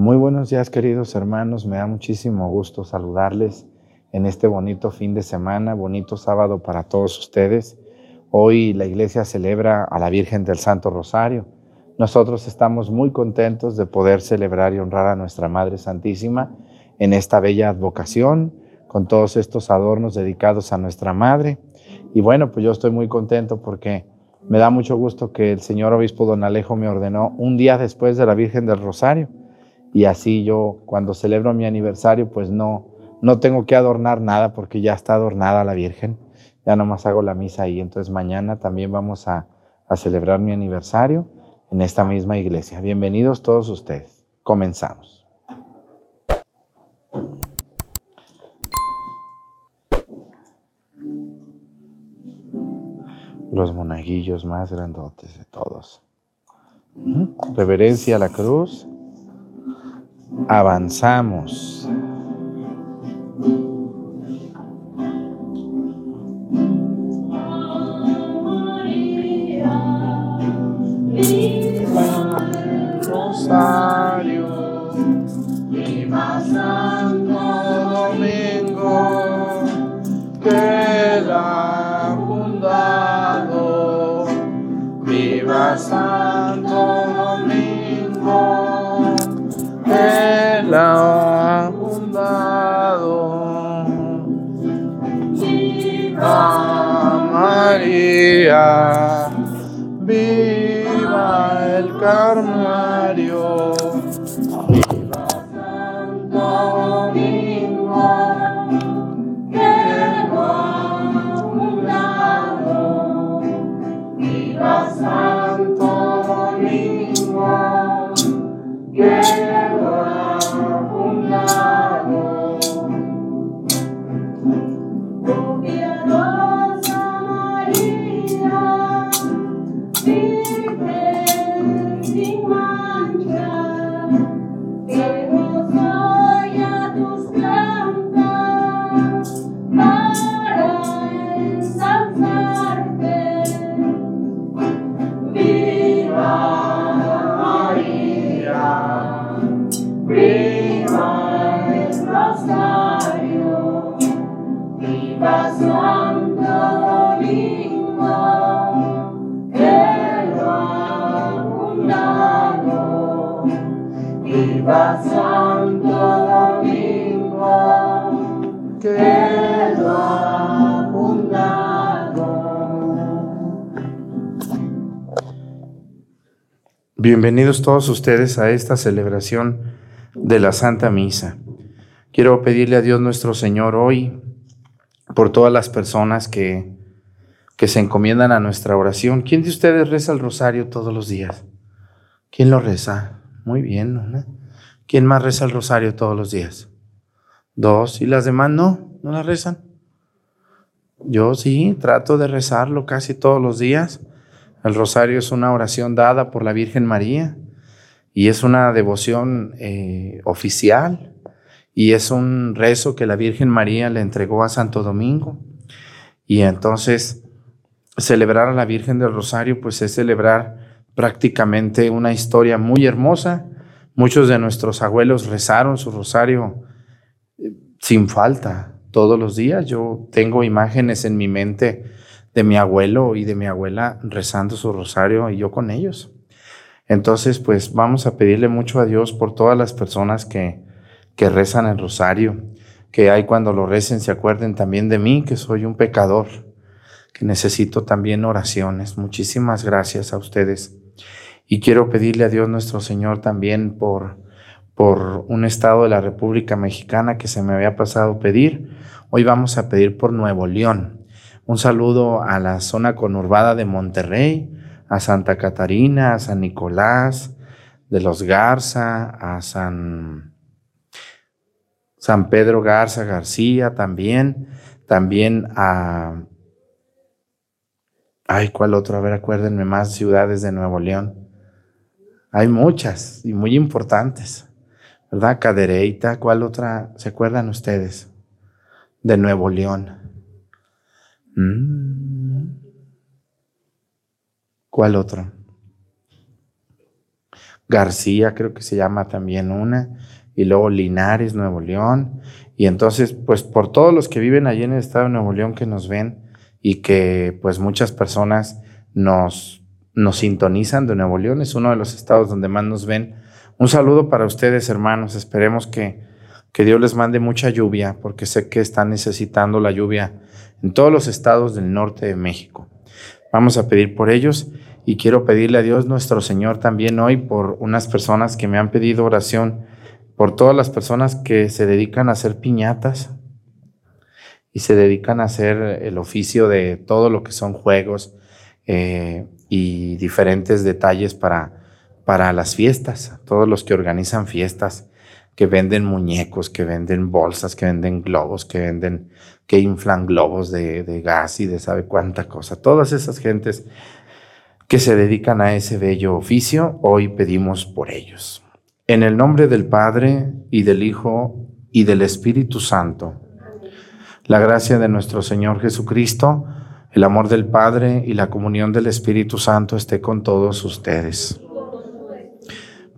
Muy buenos días queridos hermanos, me da muchísimo gusto saludarles en este bonito fin de semana, bonito sábado para todos ustedes. Hoy la iglesia celebra a la Virgen del Santo Rosario. Nosotros estamos muy contentos de poder celebrar y honrar a nuestra Madre Santísima en esta bella advocación, con todos estos adornos dedicados a nuestra Madre. Y bueno, pues yo estoy muy contento porque me da mucho gusto que el señor obispo don Alejo me ordenó un día después de la Virgen del Rosario y así yo cuando celebro mi aniversario pues no, no tengo que adornar nada porque ya está adornada la Virgen, ya nomás hago la misa ahí, entonces mañana también vamos a, a celebrar mi aniversario en esta misma iglesia. Bienvenidos todos ustedes, comenzamos. Los monaguillos más grandotes de todos. Reverencia a la cruz avanzamos. Rosario, viva Santo Domingo, que la fundado, viva Santo él ha fundado. Viva María, viva el Carmario, viva Bienvenidos todos ustedes a esta celebración de la Santa Misa. Quiero pedirle a Dios nuestro Señor hoy por todas las personas que, que se encomiendan a nuestra oración. ¿Quién de ustedes reza el rosario todos los días? ¿Quién lo reza? Muy bien, ¿no? ¿Quién más reza el rosario todos los días? Dos. ¿Y las demás no? ¿No la rezan? Yo sí, trato de rezarlo casi todos los días. El rosario es una oración dada por la Virgen María y es una devoción eh, oficial y es un rezo que la Virgen María le entregó a Santo Domingo. Y entonces celebrar a la Virgen del Rosario pues es celebrar prácticamente una historia muy hermosa. Muchos de nuestros abuelos rezaron su rosario eh, sin falta todos los días. Yo tengo imágenes en mi mente de mi abuelo y de mi abuela rezando su rosario y yo con ellos. Entonces, pues vamos a pedirle mucho a Dios por todas las personas que, que rezan el rosario, que hay cuando lo recen se acuerden también de mí, que soy un pecador, que necesito también oraciones. Muchísimas gracias a ustedes. Y quiero pedirle a Dios nuestro Señor también por, por un estado de la República Mexicana que se me había pasado pedir. Hoy vamos a pedir por Nuevo León. Un saludo a la zona conurbada de Monterrey, a Santa Catarina, a San Nicolás, de los Garza, a San, San Pedro Garza García también, también a... Ay, ¿cuál otro? A ver, acuérdenme más ciudades de Nuevo León. Hay muchas y muy importantes, ¿verdad? Cadereyta, ¿cuál otra? ¿Se acuerdan ustedes? De Nuevo León. Mm. ¿Cuál otro? García, creo que se llama también una, y luego Linares, Nuevo León. Y entonces, pues por todos los que viven allí en el estado de Nuevo León que nos ven y que pues muchas personas nos, nos sintonizan de Nuevo León, es uno de los estados donde más nos ven. Un saludo para ustedes, hermanos. Esperemos que, que Dios les mande mucha lluvia, porque sé que están necesitando la lluvia en todos los estados del norte de México. Vamos a pedir por ellos y quiero pedirle a Dios nuestro Señor también hoy por unas personas que me han pedido oración, por todas las personas que se dedican a hacer piñatas y se dedican a hacer el oficio de todo lo que son juegos eh, y diferentes detalles para, para las fiestas, todos los que organizan fiestas que venden muñecos, que venden bolsas, que venden globos, que venden, que inflan globos de, de gas y de sabe cuánta cosa. Todas esas gentes que se dedican a ese bello oficio, hoy pedimos por ellos. En el nombre del Padre y del Hijo y del Espíritu Santo, la gracia de nuestro Señor Jesucristo, el amor del Padre y la comunión del Espíritu Santo esté con todos ustedes.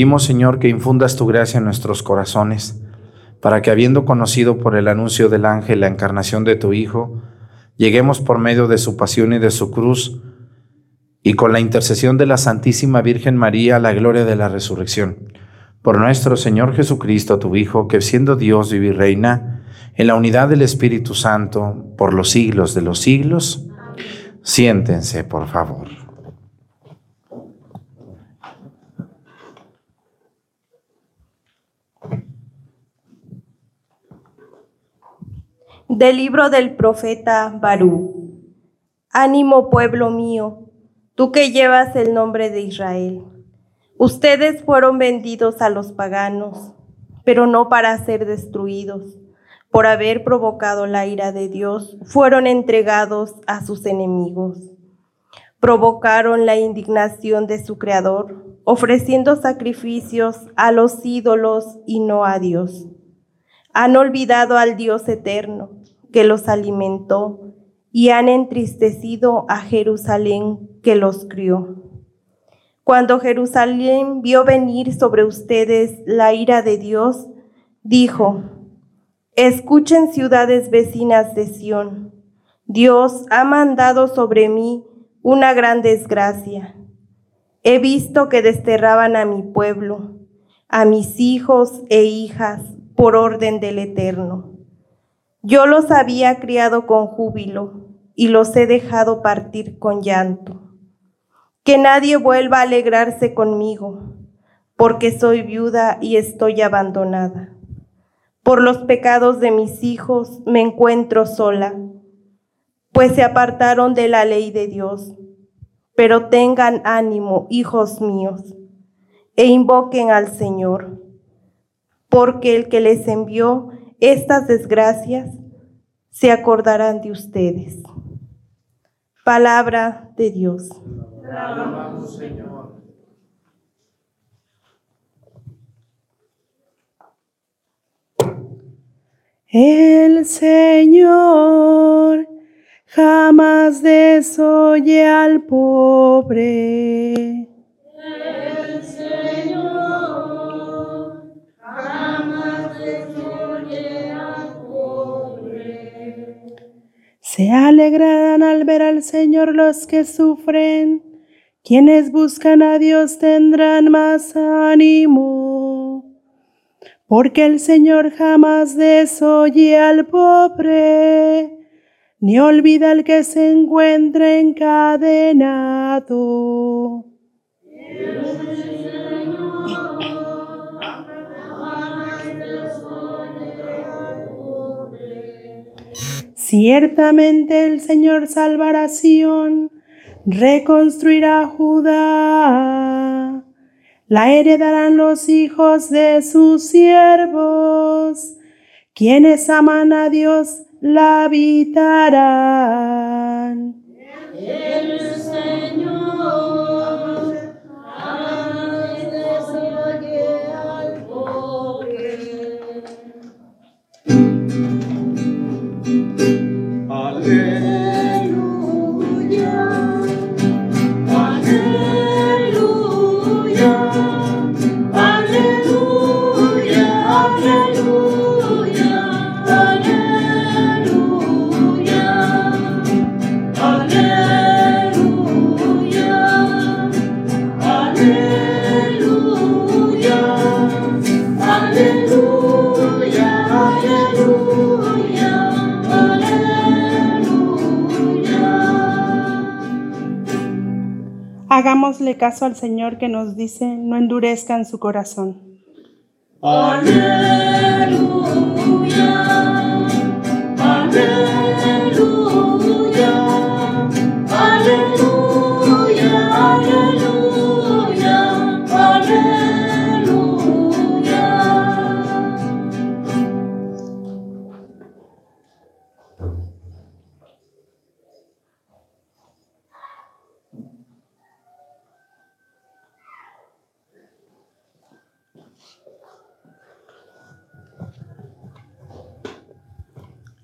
Pedimos, Señor, que infundas tu gracia en nuestros corazones, para que habiendo conocido por el anuncio del ángel la encarnación de tu Hijo, lleguemos por medio de su pasión y de su cruz, y con la intercesión de la Santísima Virgen María a la gloria de la resurrección. Por nuestro Señor Jesucristo, tu Hijo, que siendo Dios vive y reina, en la unidad del Espíritu Santo, por los siglos de los siglos. Siéntense, por favor. Del libro del profeta Barú. Ánimo pueblo mío, tú que llevas el nombre de Israel. Ustedes fueron vendidos a los paganos, pero no para ser destruidos. Por haber provocado la ira de Dios, fueron entregados a sus enemigos. Provocaron la indignación de su Creador, ofreciendo sacrificios a los ídolos y no a Dios. Han olvidado al Dios eterno que los alimentó y han entristecido a Jerusalén que los crió. Cuando Jerusalén vio venir sobre ustedes la ira de Dios, dijo, Escuchen ciudades vecinas de Sión, Dios ha mandado sobre mí una gran desgracia. He visto que desterraban a mi pueblo, a mis hijos e hijas, por orden del Eterno. Yo los había criado con júbilo y los he dejado partir con llanto. Que nadie vuelva a alegrarse conmigo, porque soy viuda y estoy abandonada. Por los pecados de mis hijos me encuentro sola, pues se apartaron de la ley de Dios. Pero tengan ánimo, hijos míos, e invoquen al Señor, porque el que les envió estas desgracias se acordarán de ustedes. Palabra de Dios. El Señor jamás desoye al pobre. Se alegrarán al ver al Señor los que sufren. Quienes buscan a Dios tendrán más ánimo porque el Señor jamás desoye al pobre, ni olvida al que se encuentra encadenado. Ciertamente el Señor salvará a Sion, reconstruirá Judá. La heredarán los hijos de sus siervos, quienes aman a Dios la habitarán. Hagámosle caso al Señor que nos dice, no endurezcan su corazón. Aleluya, aleluya,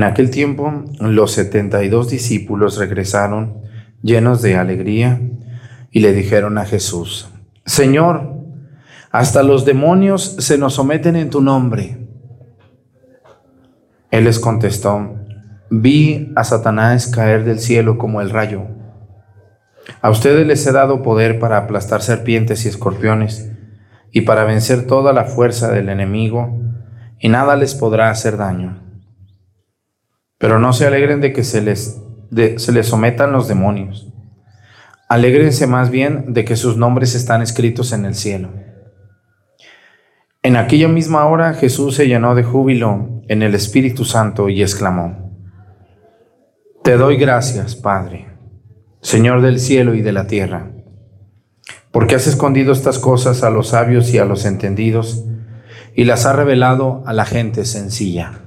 En aquel tiempo los setenta y dos discípulos regresaron llenos de alegría y le dijeron a Jesús, Señor, hasta los demonios se nos someten en tu nombre. Él les contestó, vi a Satanás caer del cielo como el rayo. A ustedes les he dado poder para aplastar serpientes y escorpiones y para vencer toda la fuerza del enemigo, y nada les podrá hacer daño. Pero no se alegren de que se les, se les sometan los demonios. Alégrense más bien de que sus nombres están escritos en el cielo. En aquella misma hora Jesús se llenó de júbilo en el Espíritu Santo y exclamó, Te doy gracias, Padre, Señor del cielo y de la tierra, porque has escondido estas cosas a los sabios y a los entendidos y las has revelado a la gente sencilla.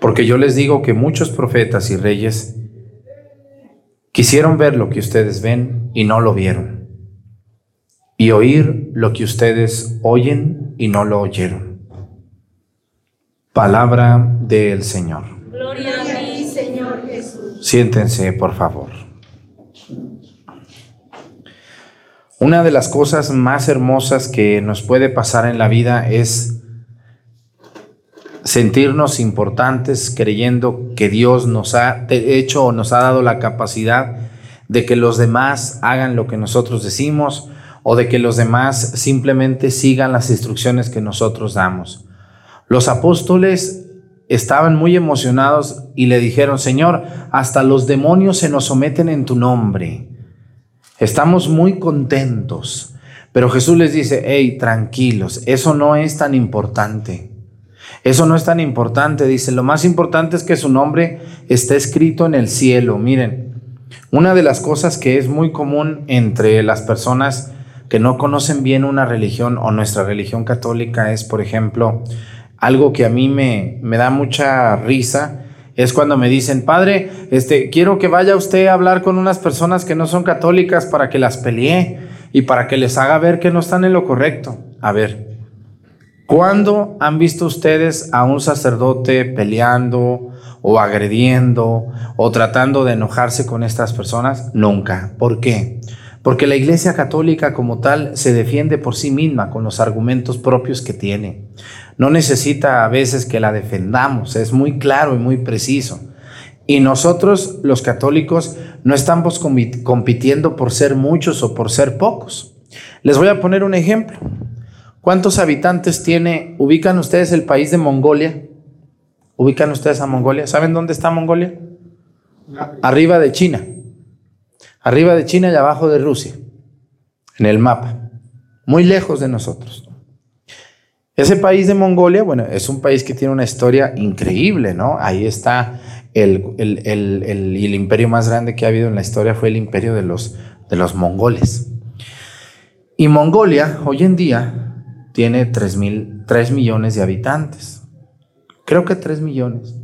porque yo les digo que muchos profetas y reyes quisieron ver lo que ustedes ven y no lo vieron, y oír lo que ustedes oyen y no lo oyeron. Palabra del Señor. Gloria a ti, Señor Jesús. Siéntense, por favor. Una de las cosas más hermosas que nos puede pasar en la vida es sentirnos importantes creyendo que Dios nos ha hecho o nos ha dado la capacidad de que los demás hagan lo que nosotros decimos o de que los demás simplemente sigan las instrucciones que nosotros damos. Los apóstoles estaban muy emocionados y le dijeron, Señor, hasta los demonios se nos someten en tu nombre. Estamos muy contentos. Pero Jesús les dice, hey, tranquilos, eso no es tan importante. Eso no es tan importante. Dice, lo más importante es que su nombre esté escrito en el cielo. Miren, una de las cosas que es muy común entre las personas que no conocen bien una religión o nuestra religión católica es, por ejemplo, algo que a mí me, me da mucha risa es cuando me dicen, padre, este, quiero que vaya usted a hablar con unas personas que no son católicas para que las pelee y para que les haga ver que no están en lo correcto. A ver, ¿cuándo han visto ustedes a un sacerdote peleando o agrediendo o tratando de enojarse con estas personas? Nunca. ¿Por qué? Porque la Iglesia Católica como tal se defiende por sí misma con los argumentos propios que tiene. No necesita a veces que la defendamos, es muy claro y muy preciso. Y nosotros, los católicos, no estamos compitiendo por ser muchos o por ser pocos. Les voy a poner un ejemplo. ¿Cuántos habitantes tiene, ubican ustedes el país de Mongolia? ¿Ubican ustedes a Mongolia? ¿Saben dónde está Mongolia? Arriba de China. Arriba de China y abajo de Rusia. En el mapa. Muy lejos de nosotros. Ese país de Mongolia, bueno, es un país que tiene una historia increíble, ¿no? Ahí está el, el, el, el, imperio más grande que ha habido en la historia fue el imperio de los, de los mongoles. Y Mongolia hoy en día tiene 3, mil, 3 millones de habitantes. Creo que 3 millones.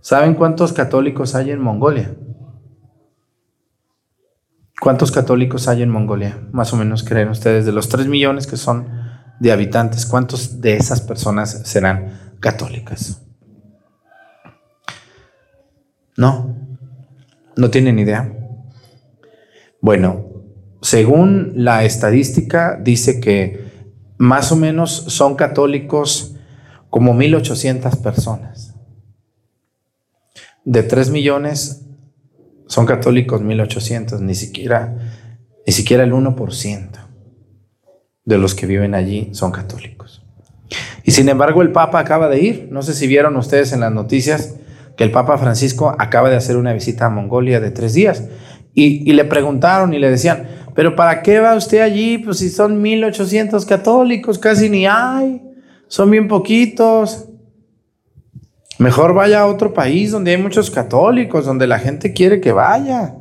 ¿Saben cuántos católicos hay en Mongolia? ¿Cuántos católicos hay en Mongolia? Más o menos creen ustedes de los 3 millones que son de habitantes, ¿cuántos de esas personas serán católicas? No, no tienen idea. Bueno, según la estadística, dice que más o menos son católicos como 1.800 personas. De 3 millones son católicos 1.800, ni siquiera, ni siquiera el 1% de los que viven allí son católicos. Y sin embargo el Papa acaba de ir, no sé si vieron ustedes en las noticias que el Papa Francisco acaba de hacer una visita a Mongolia de tres días y, le preguntaron y le decían, pero ¿para qué va usted allí? Pues si son 1800 católicos, casi ni hay, son bien poquitos. Mejor vaya a otro país donde hay muchos católicos, donde la gente quiere que vaya.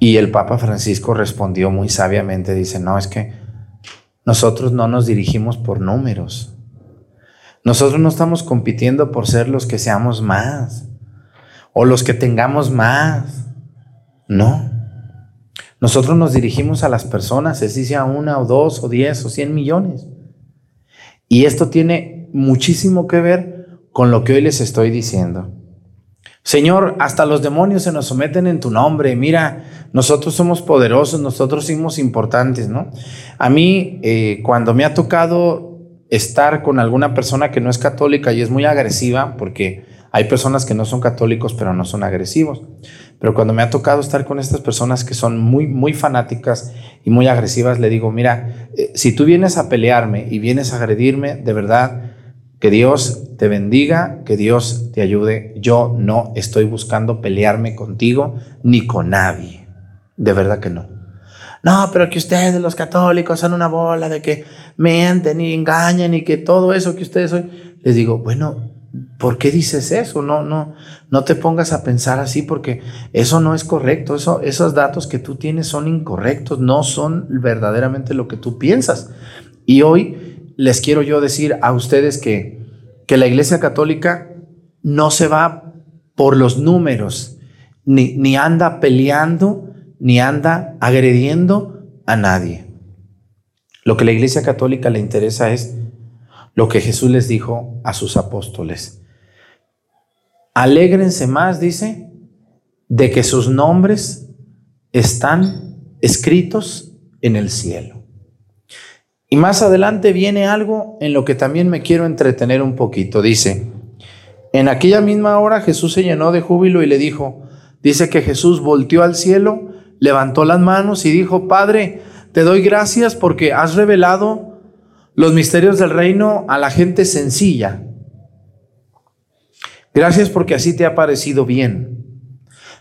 Y el Papa Francisco respondió muy sabiamente, dice, no, es que nosotros no nos dirigimos por números. Nosotros no estamos compitiendo por ser los que seamos más o los que tengamos más. No. Nosotros nos dirigimos a las personas, si sea una o dos o diez o cien millones. Y esto tiene muchísimo que ver con lo que hoy les estoy diciendo. Señor, hasta los demonios se nos someten en tu nombre. Mira, nosotros somos poderosos, nosotros somos importantes, ¿no? A mí, eh, cuando me ha tocado estar con alguna persona que no es católica y es muy agresiva, porque hay personas que no son católicos pero no son agresivos, pero cuando me ha tocado estar con estas personas que son muy, muy fanáticas y muy agresivas, le digo, mira, eh, si tú vienes a pelearme y vienes a agredirme, de verdad, que Dios te bendiga, que Dios te ayude. Yo no estoy buscando pelearme contigo ni con nadie. De verdad que no. No, pero que ustedes los católicos son una bola de que mienten y engañan y que todo eso que ustedes son. Les digo, bueno, ¿por qué dices eso? No, no, no te pongas a pensar así porque eso no es correcto. Eso, esos datos que tú tienes son incorrectos, no son verdaderamente lo que tú piensas. Y hoy les quiero yo decir a ustedes que, que la Iglesia Católica no se va por los números, ni, ni anda peleando, ni anda agrediendo a nadie. Lo que la Iglesia Católica le interesa es lo que Jesús les dijo a sus apóstoles. Alégrense más, dice, de que sus nombres están escritos en el cielo. Y más adelante viene algo en lo que también me quiero entretener un poquito. Dice, en aquella misma hora Jesús se llenó de júbilo y le dijo, dice que Jesús volteó al cielo, levantó las manos y dijo, Padre, te doy gracias porque has revelado los misterios del reino a la gente sencilla. Gracias porque así te ha parecido bien.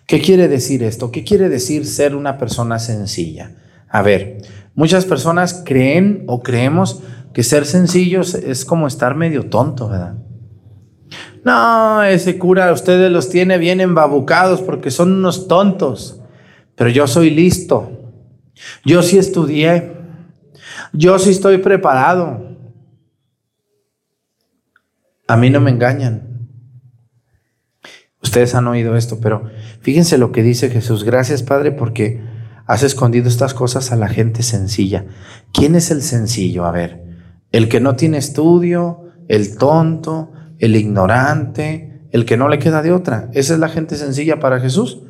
¿Qué quiere decir esto? ¿Qué quiere decir ser una persona sencilla? A ver, muchas personas creen o creemos que ser sencillos es como estar medio tonto, ¿verdad? No, ese cura ustedes los tiene bien embabucados porque son unos tontos, pero yo soy listo. Yo sí estudié. Yo sí estoy preparado. A mí no me engañan. Ustedes han oído esto, pero fíjense lo que dice Jesús. Gracias, Padre, porque has escondido estas cosas a la gente sencilla. ¿Quién es el sencillo? A ver, el que no tiene estudio, el tonto, el ignorante, el que no le queda de otra. ¿Esa es la gente sencilla para Jesús?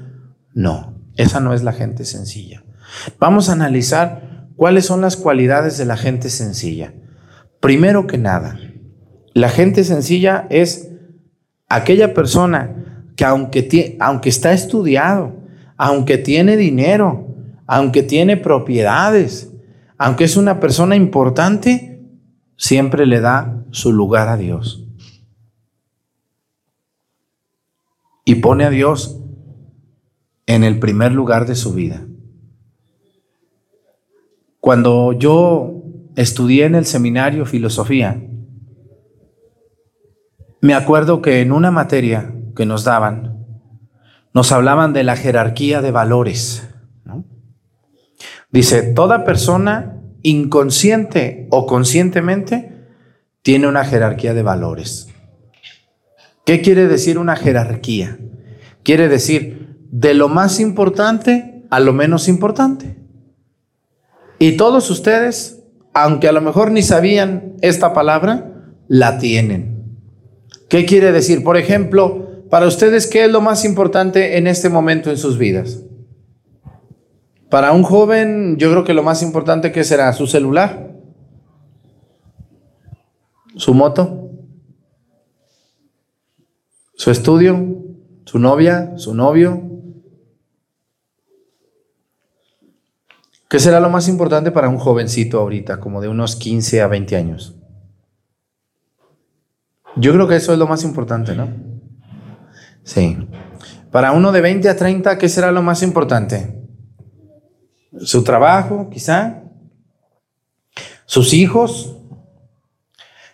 No, esa no es la gente sencilla. Vamos a analizar cuáles son las cualidades de la gente sencilla. Primero que nada, la gente sencilla es aquella persona que aunque, aunque está estudiado, aunque tiene dinero, aunque tiene propiedades, aunque es una persona importante, siempre le da su lugar a Dios. Y pone a Dios en el primer lugar de su vida. Cuando yo estudié en el seminario filosofía, me acuerdo que en una materia que nos daban, nos hablaban de la jerarquía de valores. Dice, toda persona inconsciente o conscientemente tiene una jerarquía de valores. ¿Qué quiere decir una jerarquía? Quiere decir de lo más importante a lo menos importante. Y todos ustedes, aunque a lo mejor ni sabían esta palabra, la tienen. ¿Qué quiere decir? Por ejemplo, para ustedes, ¿qué es lo más importante en este momento en sus vidas? Para un joven, yo creo que lo más importante que será su celular, su moto, su estudio, su novia, su novio. ¿Qué será lo más importante para un jovencito ahorita, como de unos 15 a 20 años? Yo creo que eso es lo más importante, ¿no? Sí. Para uno de 20 a 30, ¿qué será lo más importante? Su trabajo, quizá. Sus hijos.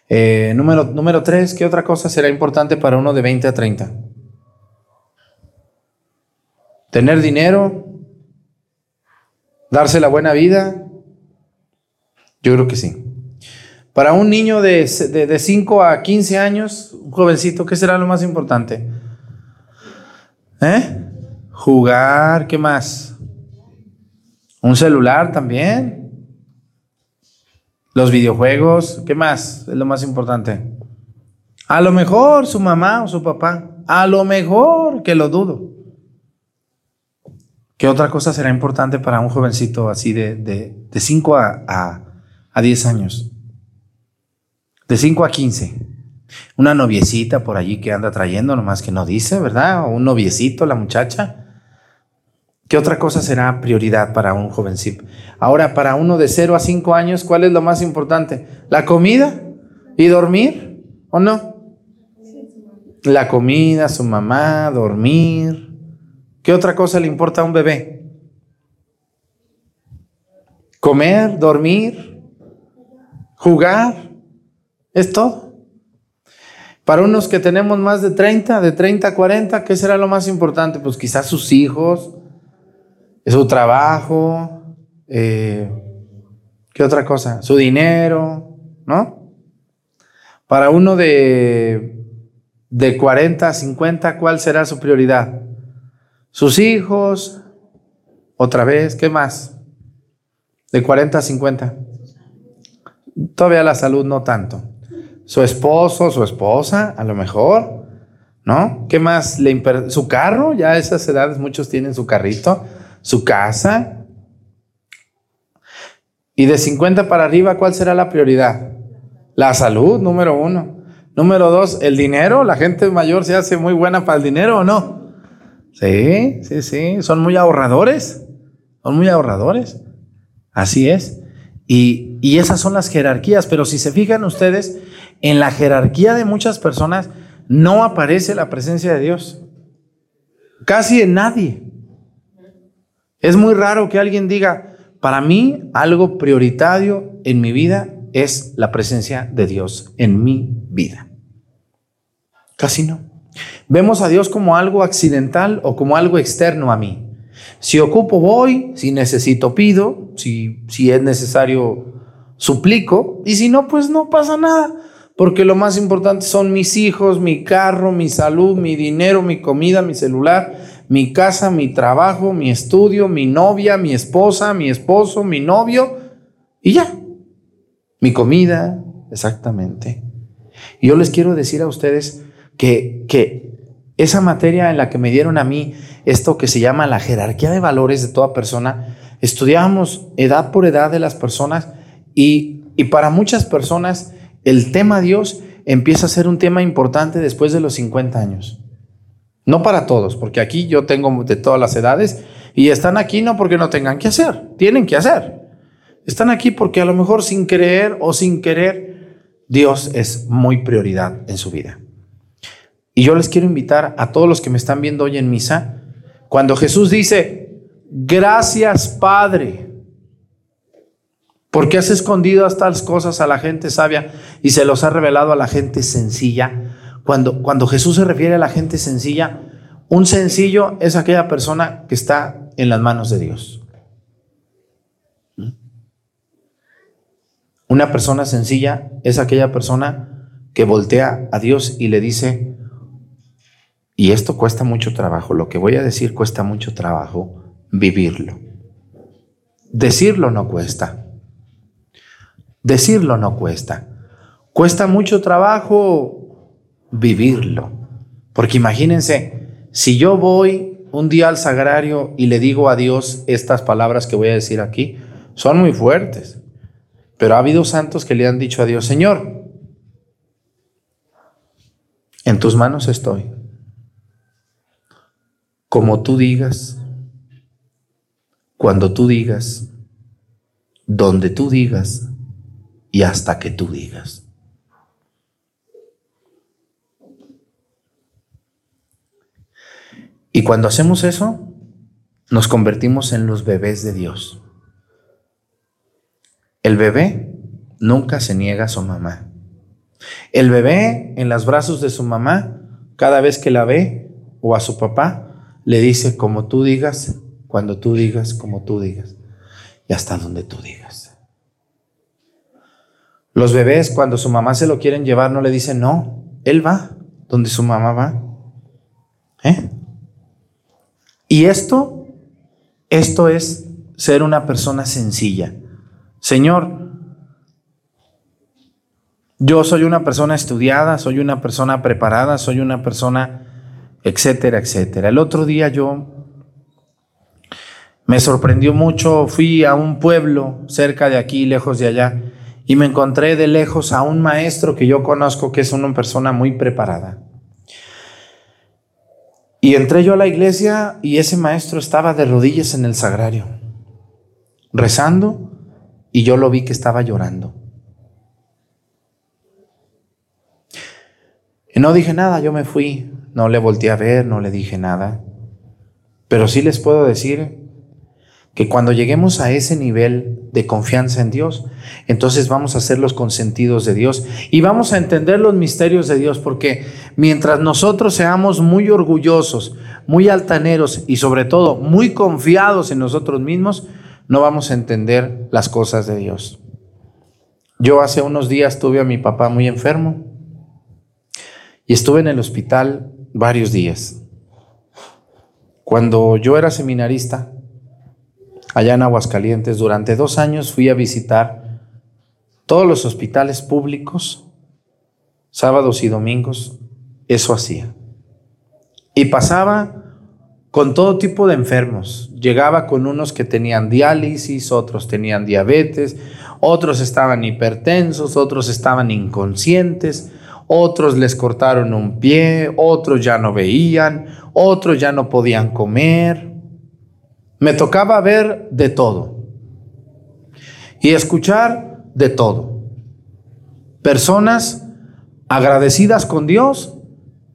Eh, número, número 3, ¿qué otra cosa será importante para uno de 20 a 30? Tener dinero. Darse la buena vida. Yo creo que sí. Para un niño de, de, de 5 a 15 años, un jovencito, ¿qué será lo más importante? ¿Eh? Jugar, ¿qué más? Un celular también. Los videojuegos, ¿qué más? Es lo más importante. A lo mejor su mamá o su papá. A lo mejor, que lo dudo. ¿Qué otra cosa será importante para un jovencito así de 5 a, a, a 10 años? De 5 a 15. Una noviecita por allí que anda trayendo, nomás que no dice, ¿verdad? O un noviecito, la muchacha. ¿Qué otra cosa será prioridad para un jovencito? Ahora, para uno de 0 a 5 años, ¿cuál es lo más importante? ¿La comida y dormir o no? La comida, su mamá, dormir. ¿Qué otra cosa le importa a un bebé? Comer, dormir, jugar. Es todo. Para unos que tenemos más de 30, de 30 a 40, ¿qué será lo más importante? Pues quizás sus hijos, su trabajo, eh, ¿Qué otra cosa? Su dinero, ¿no? Para uno de, de 40, 50, ¿cuál será su prioridad? Sus hijos, otra vez, ¿qué más? De 40 a 50. Todavía la salud no tanto. Su esposo, su esposa, a lo mejor, ¿no? ¿Qué más? Le su carro, ya a esas edades muchos tienen su carrito, su casa. Y de 50 para arriba, ¿cuál será la prioridad? La salud, número uno. Número dos, el dinero. La gente mayor se hace muy buena para el dinero o no. Sí, sí, sí. Son muy ahorradores. Son muy ahorradores. Así es. Y, y esas son las jerarquías. Pero si se fijan ustedes, en la jerarquía de muchas personas no aparece la presencia de Dios. Casi en nadie. Es muy raro que alguien diga, para mí algo prioritario en mi vida es la presencia de Dios en mi vida. Casi no. Vemos a Dios como algo accidental o como algo externo a mí. Si ocupo, voy, si necesito, pido, si, si es necesario, suplico, y si no, pues no pasa nada, porque lo más importante son mis hijos, mi carro, mi salud, mi dinero, mi comida, mi celular, mi casa, mi trabajo, mi estudio, mi novia, mi esposa, mi esposo, mi novio, y ya. Mi comida, exactamente. Y yo les quiero decir a ustedes que, que esa materia en la que me dieron a mí, esto que se llama la jerarquía de valores de toda persona, estudiábamos edad por edad de las personas y, y para muchas personas el tema Dios empieza a ser un tema importante después de los 50 años. No para todos, porque aquí yo tengo de todas las edades y están aquí no porque no tengan que hacer, tienen que hacer. Están aquí porque a lo mejor sin creer o sin querer, Dios es muy prioridad en su vida. Y yo les quiero invitar a todos los que me están viendo hoy en misa, cuando Jesús dice, gracias Padre, porque has escondido estas cosas a la gente sabia y se los ha revelado a la gente sencilla. Cuando, cuando Jesús se refiere a la gente sencilla, un sencillo es aquella persona que está en las manos de Dios. Una persona sencilla es aquella persona que voltea a Dios y le dice, y esto cuesta mucho trabajo, lo que voy a decir cuesta mucho trabajo, vivirlo. Decirlo no cuesta. Decirlo no cuesta. Cuesta mucho trabajo vivirlo. Porque imagínense, si yo voy un día al sagrario y le digo a Dios estas palabras que voy a decir aquí, son muy fuertes. Pero ha habido santos que le han dicho a Dios, Señor, en tus manos estoy. Como tú digas, cuando tú digas, donde tú digas y hasta que tú digas. Y cuando hacemos eso, nos convertimos en los bebés de Dios. El bebé nunca se niega a su mamá. El bebé en los brazos de su mamá, cada vez que la ve, o a su papá, le dice como tú digas, cuando tú digas, como tú digas, y hasta donde tú digas. Los bebés cuando su mamá se lo quieren llevar no le dicen no, él va donde su mamá va. ¿Eh? Y esto, esto es ser una persona sencilla. Señor, yo soy una persona estudiada, soy una persona preparada, soy una persona, etcétera, etcétera. El otro día yo me sorprendió mucho, fui a un pueblo cerca de aquí, lejos de allá, y me encontré de lejos a un maestro que yo conozco que es una persona muy preparada. Y entré yo a la iglesia y ese maestro estaba de rodillas en el sagrario, rezando y yo lo vi que estaba llorando. Y no dije nada, yo me fui, no le volteé a ver, no le dije nada. Pero sí les puedo decir que cuando lleguemos a ese nivel de confianza en Dios, entonces vamos a ser los consentidos de Dios y vamos a entender los misterios de Dios, porque mientras nosotros seamos muy orgullosos, muy altaneros y sobre todo muy confiados en nosotros mismos, no vamos a entender las cosas de Dios. Yo hace unos días tuve a mi papá muy enfermo y estuve en el hospital varios días. Cuando yo era seminarista, allá en Aguascalientes, durante dos años fui a visitar todos los hospitales públicos, sábados y domingos, eso hacía. Y pasaba con todo tipo de enfermos. Llegaba con unos que tenían diálisis, otros tenían diabetes, otros estaban hipertensos, otros estaban inconscientes, otros les cortaron un pie, otros ya no veían, otros ya no podían comer. Me tocaba ver de todo y escuchar de todo. Personas agradecidas con Dios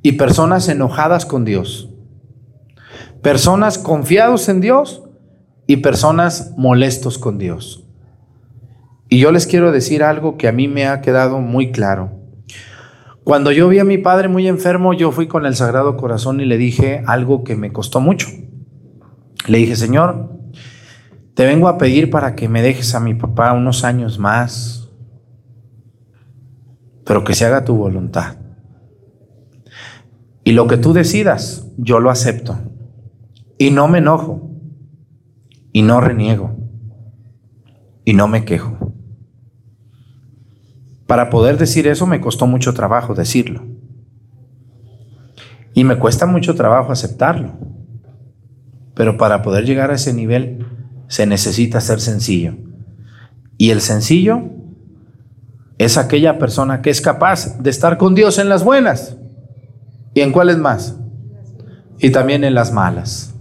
y personas enojadas con Dios. Personas confiados en Dios y personas molestos con Dios. Y yo les quiero decir algo que a mí me ha quedado muy claro. Cuando yo vi a mi padre muy enfermo, yo fui con el Sagrado Corazón y le dije algo que me costó mucho. Le dije, Señor, te vengo a pedir para que me dejes a mi papá unos años más, pero que se haga tu voluntad. Y lo que tú decidas, yo lo acepto. Y no me enojo. Y no reniego. Y no me quejo. Para poder decir eso me costó mucho trabajo decirlo. Y me cuesta mucho trabajo aceptarlo. Pero para poder llegar a ese nivel se necesita ser sencillo. Y el sencillo es aquella persona que es capaz de estar con Dios en las buenas. ¿Y en cuáles más? Y también en las malas.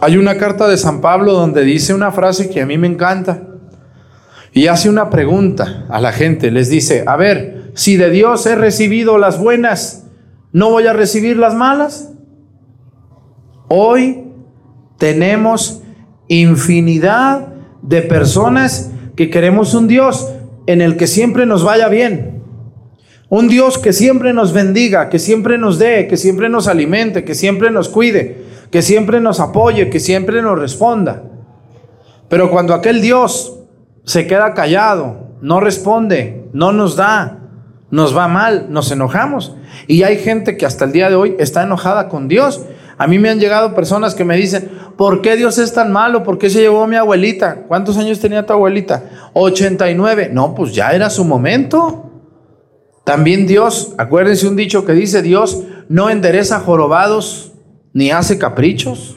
Hay una carta de San Pablo donde dice una frase que a mí me encanta y hace una pregunta a la gente. Les dice, a ver, si de Dios he recibido las buenas, ¿no voy a recibir las malas? Hoy tenemos infinidad de personas que queremos un Dios en el que siempre nos vaya bien. Un Dios que siempre nos bendiga, que siempre nos dé, que siempre nos alimente, que siempre nos cuide, que siempre nos apoye, que siempre nos responda. Pero cuando aquel Dios se queda callado, no responde, no nos da, nos va mal, nos enojamos. Y hay gente que hasta el día de hoy está enojada con Dios. A mí me han llegado personas que me dicen, ¿por qué Dios es tan malo? ¿Por qué se llevó a mi abuelita? ¿Cuántos años tenía tu abuelita? 89. No, pues ya era su momento. También Dios, acuérdense un dicho que dice, Dios no endereza jorobados ni hace caprichos.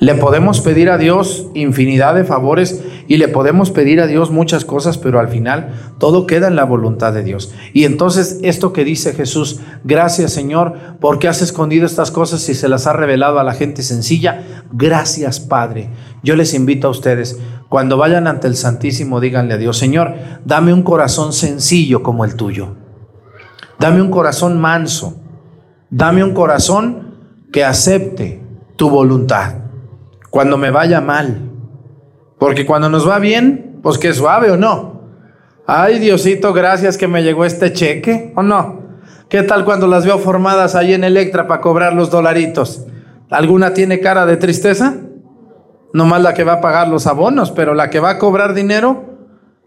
Le podemos pedir a Dios infinidad de favores y le podemos pedir a Dios muchas cosas, pero al final todo queda en la voluntad de Dios. Y entonces esto que dice Jesús, gracias Señor, porque has escondido estas cosas y se las ha revelado a la gente sencilla. Gracias Padre. Yo les invito a ustedes, cuando vayan ante el Santísimo, díganle a Dios, Señor, dame un corazón sencillo como el tuyo. Dame un corazón manso. Dame un corazón que acepte tu voluntad cuando me vaya mal. Porque cuando nos va bien, pues que suave o no. Ay, Diosito, gracias que me llegó este cheque, ¿o no? ¿Qué tal cuando las veo formadas ahí en Electra para cobrar los dolaritos? ¿Alguna tiene cara de tristeza? No más la que va a pagar los abonos, pero la que va a cobrar dinero,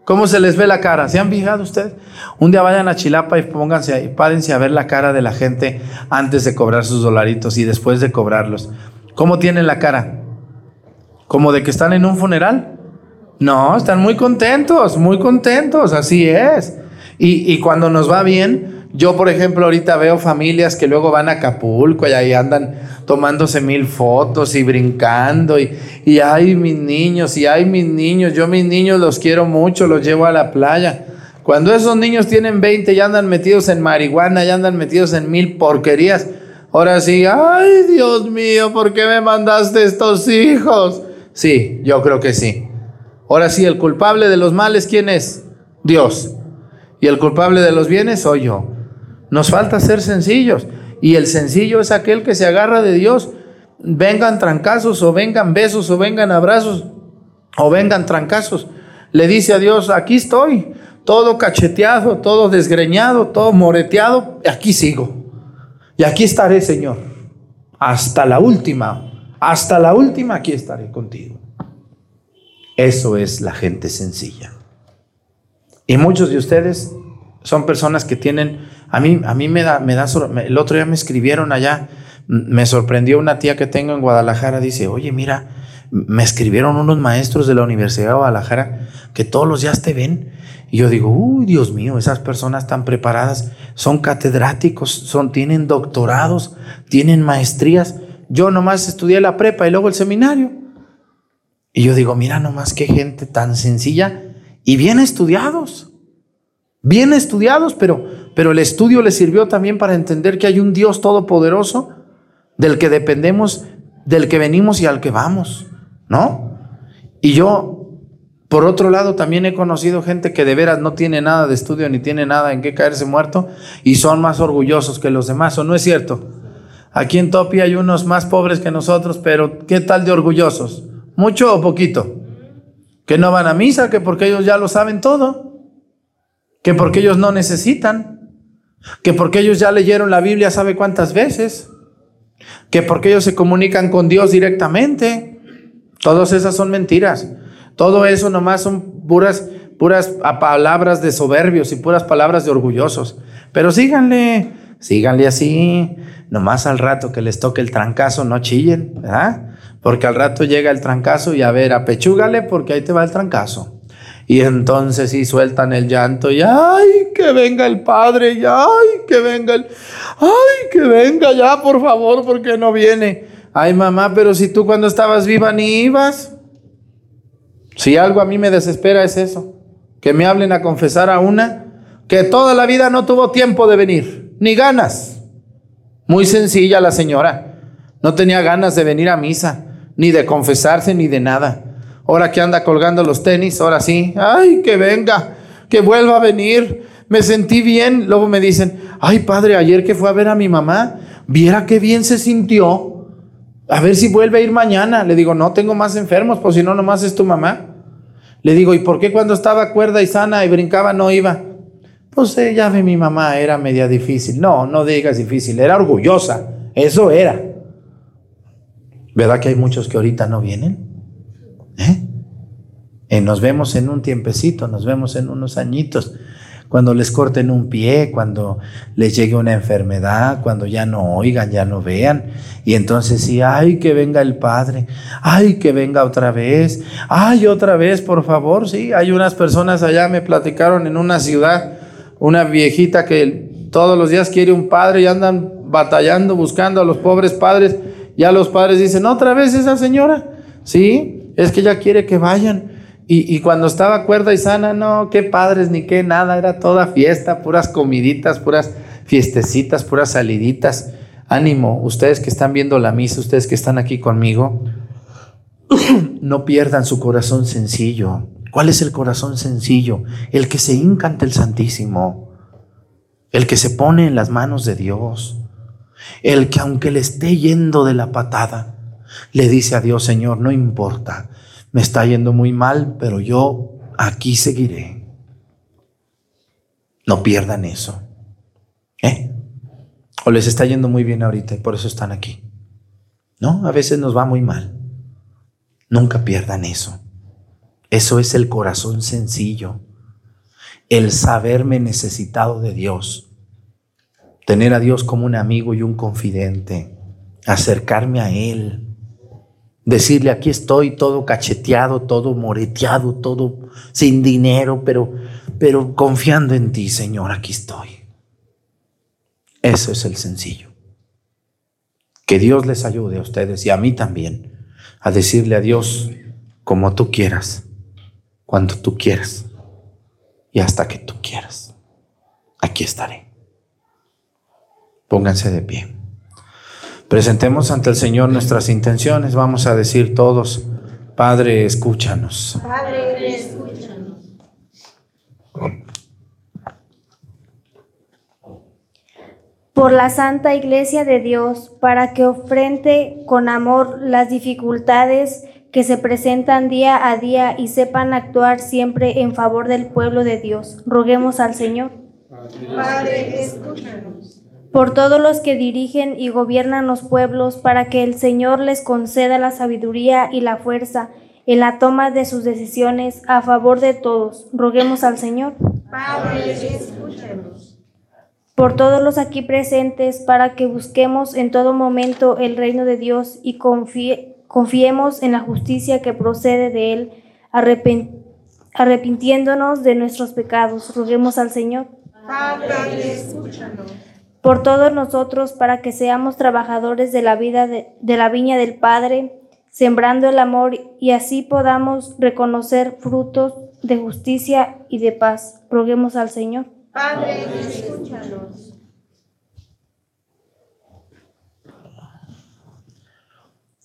¿cómo se les ve la cara? ¿Se han fijado ustedes? Un día vayan a Chilapa y pónganse ahí, párense a ver la cara de la gente antes de cobrar sus dolaritos y después de cobrarlos. ¿Cómo tienen la cara? Como de que están en un funeral. No, están muy contentos, muy contentos, así es. Y, cuando nos va bien, yo por ejemplo ahorita veo familias que luego van a Acapulco y ahí andan tomándose mil fotos y brincando y, y ay mis niños, y ay mis niños, yo mis niños los quiero mucho, los llevo a la playa. Cuando esos niños tienen 20 y andan metidos en marihuana, y andan metidos en mil porquerías, ahora sí, ay Dios mío, ¿por qué me mandaste estos hijos? Sí, yo creo que sí. Ahora sí, el culpable de los males, ¿quién es? Dios. Y el culpable de los bienes soy yo. Nos falta ser sencillos. Y el sencillo es aquel que se agarra de Dios. Vengan trancazos o vengan besos o vengan abrazos o vengan trancazos. Le dice a Dios, aquí estoy, todo cacheteado, todo desgreñado, todo moreteado, aquí sigo. Y aquí estaré, Señor, hasta la última hasta la última aquí estaré contigo. Eso es la gente sencilla. Y muchos de ustedes son personas que tienen, a mí, a mí me da, me da, el otro día me escribieron allá, me sorprendió una tía que tengo en Guadalajara, dice, oye, mira, me escribieron unos maestros de la Universidad de Guadalajara que todos los días te ven. Y yo digo, uy, Dios mío, esas personas tan preparadas son catedráticos, son, tienen doctorados, tienen maestrías. Yo nomás estudié la prepa y luego el seminario. Y yo digo, mira nomás qué gente tan sencilla y bien estudiados. Bien estudiados, pero, pero el estudio les sirvió también para entender que hay un Dios todopoderoso del que dependemos, del que venimos y al que vamos, ¿no? Y yo, por otro lado, también he conocido gente que de veras no tiene nada de estudio ni tiene nada en qué caerse muerto y son más orgullosos que los demás, ¿o no es cierto? Aquí en Topi hay unos más pobres que nosotros, pero ¿qué tal de orgullosos? ¿Mucho o poquito? Que no van a misa, que porque ellos ya lo saben todo, que porque ellos no necesitan, que porque ellos ya leyeron la Biblia sabe cuántas veces, que porque ellos se comunican con Dios directamente. Todas esas son mentiras. Todo eso nomás son puras, puras palabras de soberbios y puras palabras de orgullosos. Pero síganle, síganle así. Nomás al rato que les toque el trancazo, no chillen, ¿verdad? Porque al rato llega el trancazo y a ver, apechúgale porque ahí te va el trancazo. Y entonces sí sueltan el llanto y ay, que venga el padre, y ay, que venga el, ay, que venga ya, por favor, porque no viene. Ay, mamá, pero si tú cuando estabas viva ni ibas. Si algo a mí me desespera es eso, que me hablen a confesar a una que toda la vida no tuvo tiempo de venir, ni ganas. Muy sencilla la señora, no tenía ganas de venir a misa ni de confesarse, ni de nada. Ahora que anda colgando los tenis, ahora sí, ay, que venga, que vuelva a venir. Me sentí bien. Luego me dicen, ay, padre, ayer que fue a ver a mi mamá, viera qué bien se sintió. A ver si vuelve a ir mañana. Le digo, no tengo más enfermos, pues si no, nomás es tu mamá. Le digo, ¿y por qué cuando estaba cuerda y sana y brincaba no iba? Pues ella ve mi mamá, era media difícil. No, no digas difícil, era orgullosa. Eso era. ¿Verdad que hay muchos que ahorita no vienen? ¿Eh? ¿Eh? nos vemos en un tiempecito, nos vemos en unos añitos, cuando les corten un pie, cuando les llegue una enfermedad, cuando ya no oigan, ya no vean. Y entonces sí, ay, que venga el Padre, ay, que venga otra vez, ay, otra vez, por favor, sí. Hay unas personas allá, me platicaron en una ciudad, una viejita que todos los días quiere un padre y andan batallando, buscando a los pobres padres ya los padres dicen, otra vez esa señora, sí, es que ella quiere que vayan. Y, cuando estaba cuerda y sana, no, qué padres ni qué nada, era toda fiesta, puras comiditas, puras fiestecitas, puras saliditas. Ánimo, ustedes que están viendo la misa, ustedes que están aquí conmigo, no pierdan su corazón sencillo. ¿Cuál es el corazón sencillo? El que se hinca ante el Santísimo, el que se pone en las manos de Dios. El que aunque le esté yendo de la patada, le dice a Dios, Señor, no importa, me está yendo muy mal, pero yo aquí seguiré. No pierdan eso. ¿Eh? O les está yendo muy bien ahorita y por eso están aquí. No, a veces nos va muy mal. Nunca pierdan eso. Eso es el corazón sencillo. El saberme necesitado de Dios tener a Dios como un amigo y un confidente, acercarme a Él, decirle, aquí estoy todo cacheteado, todo moreteado, todo sin dinero, pero, pero confiando en ti, Señor, aquí estoy. Eso es el sencillo. Que Dios les ayude a ustedes y a mí también a decirle a Dios como tú quieras, cuando tú quieras y hasta que tú quieras. Aquí estaré. Pónganse de pie. Presentemos ante el Señor nuestras intenciones. Vamos a decir todos, Padre, escúchanos. Padre, escúchanos. Por la Santa Iglesia de Dios, para que ofrente con amor las dificultades que se presentan día a día y sepan actuar siempre en favor del pueblo de Dios. Roguemos al Señor. Padre, escúchanos por todos los que dirigen y gobiernan los pueblos, para que el Señor les conceda la sabiduría y la fuerza, en la toma de sus decisiones a favor de todos. Roguemos al Señor. Padre, escúchanos. Por todos los aquí presentes, para que busquemos en todo momento el reino de Dios y confie- confiemos en la justicia que procede de Él, arrepintiéndonos de nuestros pecados. Roguemos al Señor. Padre, escúchanos. por todos nosotros para que seamos trabajadores de la vida de, de la viña del Padre, sembrando el amor y así podamos reconocer frutos de justicia y de paz. Roguemos al Señor. Padre, escúchanos.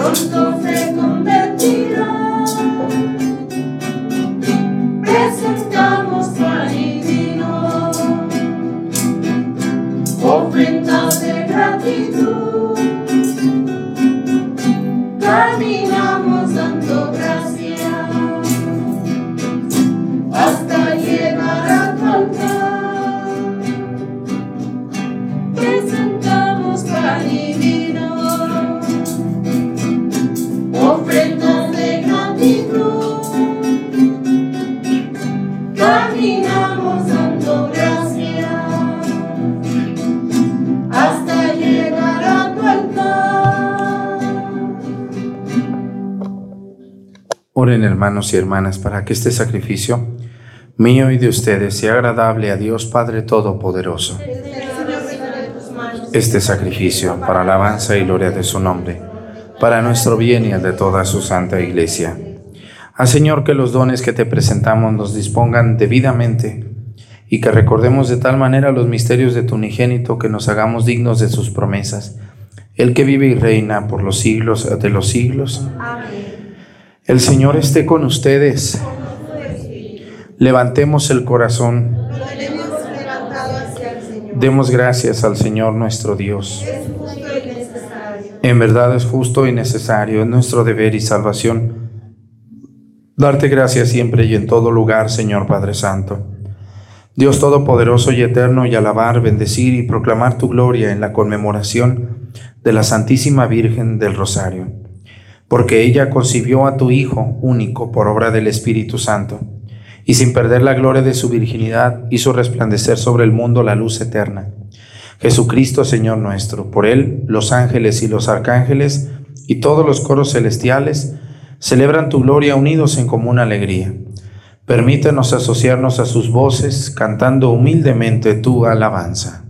Pronto se y hermanas para que este sacrificio mío y de ustedes sea agradable a Dios Padre Todopoderoso. Este sacrificio para alabanza y gloria de su nombre, para nuestro bien y el de toda su santa iglesia. Haz Señor que los dones que te presentamos nos dispongan debidamente y que recordemos de tal manera los misterios de tu unigénito que nos hagamos dignos de sus promesas. El que vive y reina por los siglos de los siglos. El Señor esté con ustedes. Levantemos el corazón. Demos gracias al Señor nuestro Dios. En verdad es justo y necesario, es nuestro deber y salvación. Darte gracias siempre y en todo lugar, Señor Padre Santo. Dios Todopoderoso y Eterno, y alabar, bendecir y proclamar tu gloria en la conmemoración de la Santísima Virgen del Rosario, porque ella concibió a tu Hijo único por obra del Espíritu Santo, y sin perder la gloria de su virginidad hizo resplandecer sobre el mundo la luz eterna. Jesucristo, Señor nuestro, por él los ángeles y los arcángeles y todos los coros celestiales celebran tu gloria unidos en común alegría. Permítenos asociarnos a sus voces cantando humildemente tu alabanza.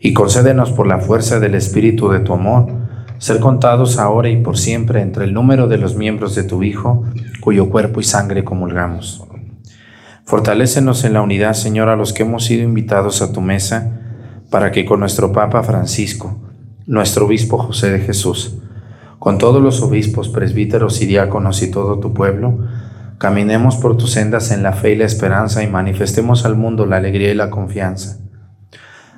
y concédenos por la fuerza del Espíritu de tu amor, ser contados ahora y por siempre entre el número de los miembros de tu Hijo, cuyo cuerpo y sangre comulgamos. Fortalécenos en la unidad, Señor, a los que hemos sido invitados a tu mesa, para que con nuestro Papa Francisco, nuestro Obispo José de Jesús, con todos los obispos, presbíteros y diáconos y todo tu pueblo, caminemos por tus sendas en la fe y la esperanza y manifestemos al mundo la alegría y la confianza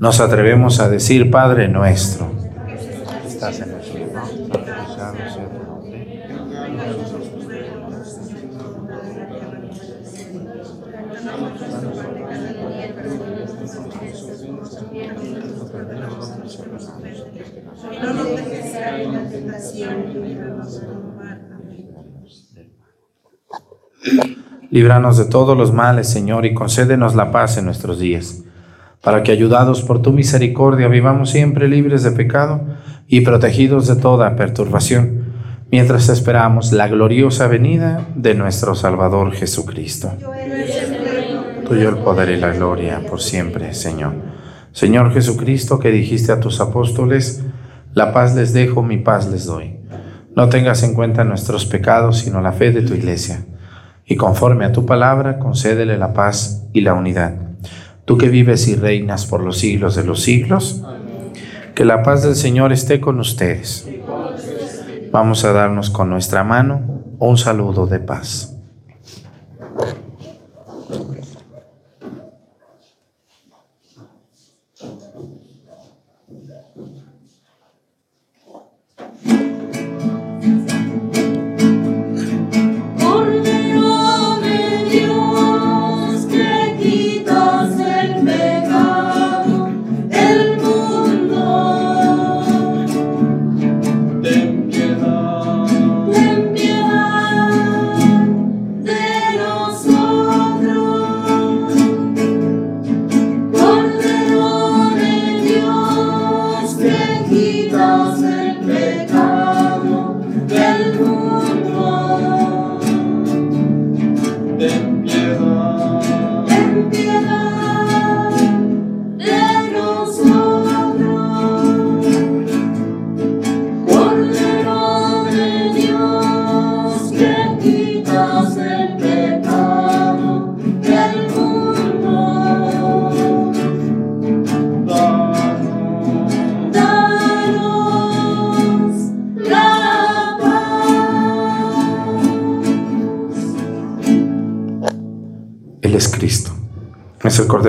nos atrevemos a decir, Padre nuestro, estás en. Líbranos de todos los males, Señor, y concédenos la paz en nuestros días, para que, ayudados por tu misericordia, vivamos siempre libres de pecado y protegidos de toda perturbación, mientras esperamos la gloriosa venida de nuestro Salvador Jesucristo. Tuyo el poder y la gloria por siempre, Señor. Señor Jesucristo, que dijiste a tus apóstoles, la paz les dejo, mi paz les doy. No tengas en cuenta nuestros pecados, sino la fe de tu iglesia. Y conforme a tu palabra, concédele la paz y la unidad. Tú que vives y reinas por los siglos de los siglos, que la paz del Señor esté con ustedes. Vamos a darnos con nuestra mano un saludo de paz.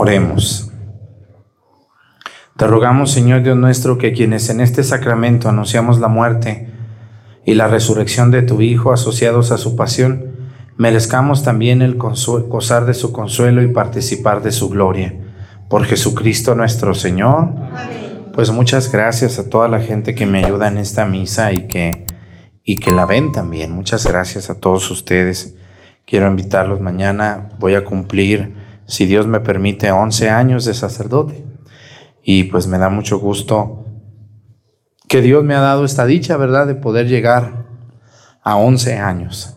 Oremos. Te rogamos, Señor Dios nuestro, que quienes en este sacramento anunciamos la muerte y la resurrección de tu Hijo asociados a su pasión, merezcamos también el gozar de su consuelo y participar de su gloria. Por Jesucristo nuestro Señor. Pues muchas gracias a toda la gente que me ayuda en esta misa y que, y que la ven también. Muchas gracias a todos ustedes. Quiero invitarlos mañana. Voy a cumplir, si Dios me permite, 11 años de sacerdote. Y pues me da mucho gusto que Dios me ha dado esta dicha, ¿verdad?, de poder llegar a 11 años.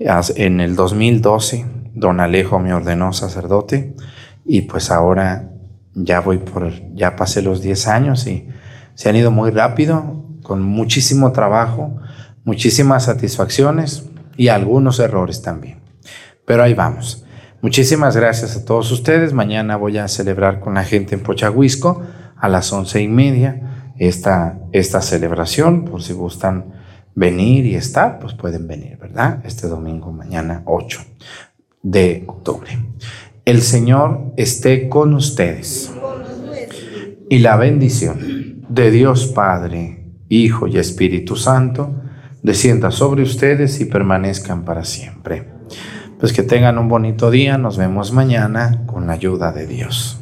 En el 2012, don Alejo me ordenó sacerdote y pues ahora ya voy por, ya pasé los 10 años y se han ido muy rápido, con muchísimo trabajo, muchísimas satisfacciones y algunos errores también. Pero ahí vamos. Muchísimas gracias a todos ustedes. Mañana voy a celebrar con la gente en Pochahuisco a las once y media esta, esta celebración. Por si gustan venir y estar, pues pueden venir, ¿verdad? Este domingo, mañana 8 de octubre. El Señor esté con ustedes. Y la bendición de Dios Padre, Hijo y Espíritu Santo descienda sobre ustedes y permanezcan para siempre. Pues que tengan un bonito día. Nos vemos mañana con la ayuda de Dios.